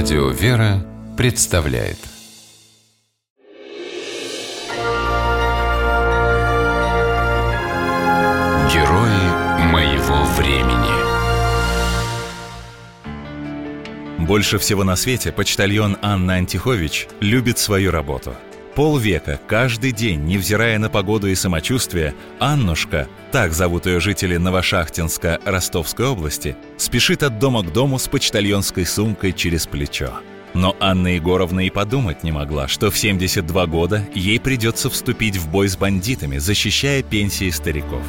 Радио «Вера» представляет Герои моего времени Больше всего на свете почтальон Анна Антихович любит свою работу. Полвека, каждый день, невзирая на погоду и самочувствие, Аннушка, так зовут ее жители Новошахтинска Ростовской области, спешит от дома к дому с почтальонской сумкой через плечо. Но Анна Егоровна и подумать не могла, что в 72 года ей придется вступить в бой с бандитами, защищая пенсии стариков.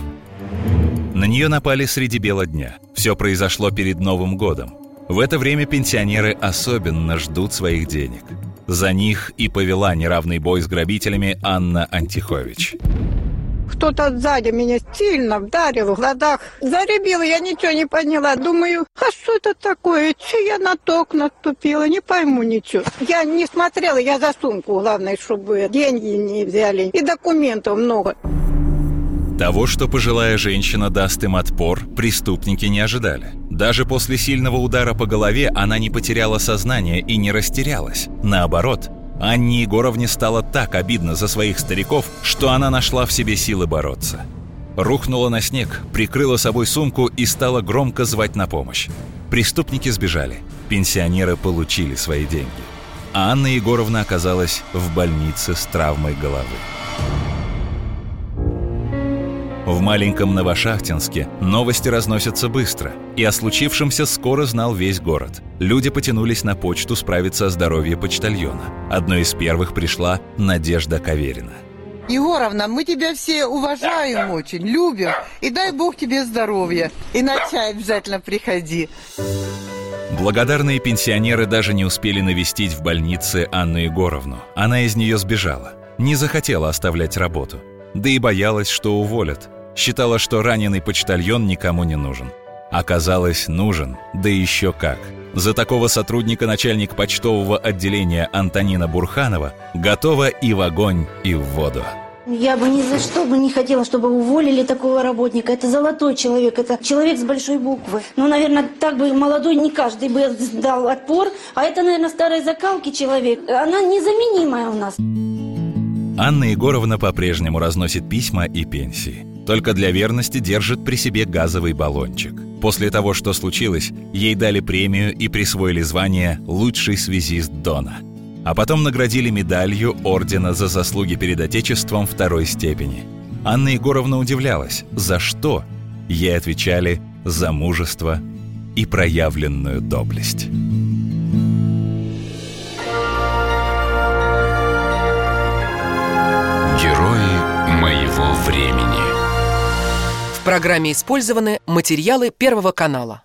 На нее напали среди бела дня. Все произошло перед Новым годом. В это время пенсионеры особенно ждут своих денег. За них и повела неравный бой с грабителями Анна Антихович. Кто-то сзади меня сильно вдарил в глазах. Заребила, я ничего не поняла. Думаю, а что это такое? Че я на ток наступила? Не пойму ничего. Я не смотрела, я за сумку, главное, чтобы деньги не взяли. И документов много. Того, что пожилая женщина даст им отпор, преступники не ожидали. Даже после сильного удара по голове она не потеряла сознание и не растерялась. Наоборот, Анне Егоровне стало так обидно за своих стариков, что она нашла в себе силы бороться. Рухнула на снег, прикрыла собой сумку и стала громко звать на помощь. Преступники сбежали. Пенсионеры получили свои деньги. А Анна Егоровна оказалась в больнице с травмой головы. В маленьком Новошахтинске новости разносятся быстро, и о случившемся скоро знал весь город. Люди потянулись на почту справиться о здоровье почтальона. Одной из первых пришла Надежда Каверина. Егоровна, мы тебя все уважаем очень, любим. И дай Бог тебе здоровья. И на чай обязательно приходи. Благодарные пенсионеры даже не успели навестить в больнице Анну Егоровну. Она из нее сбежала. Не захотела оставлять работу. Да и боялась, что уволят. Считала, что раненый почтальон никому не нужен. Оказалось, нужен, да еще как. За такого сотрудника начальник почтового отделения Антонина Бурханова готова и в огонь, и в воду. Я бы ни за что бы не хотела, чтобы уволили такого работника. Это золотой человек, это человек с большой буквы. Ну, наверное, так бы молодой не каждый бы дал отпор. А это, наверное, старой закалки человек. Она незаменимая у нас. Анна Егоровна по-прежнему разносит письма и пенсии. Только для верности держит при себе газовый баллончик. После того, что случилось, ей дали премию и присвоили звание «Лучший связист Дона». А потом наградили медалью Ордена за заслуги перед Отечеством второй степени. Анна Егоровна удивлялась, за что? Ей отвечали «за мужество и проявленную доблесть». В программе использованы материалы Первого канала.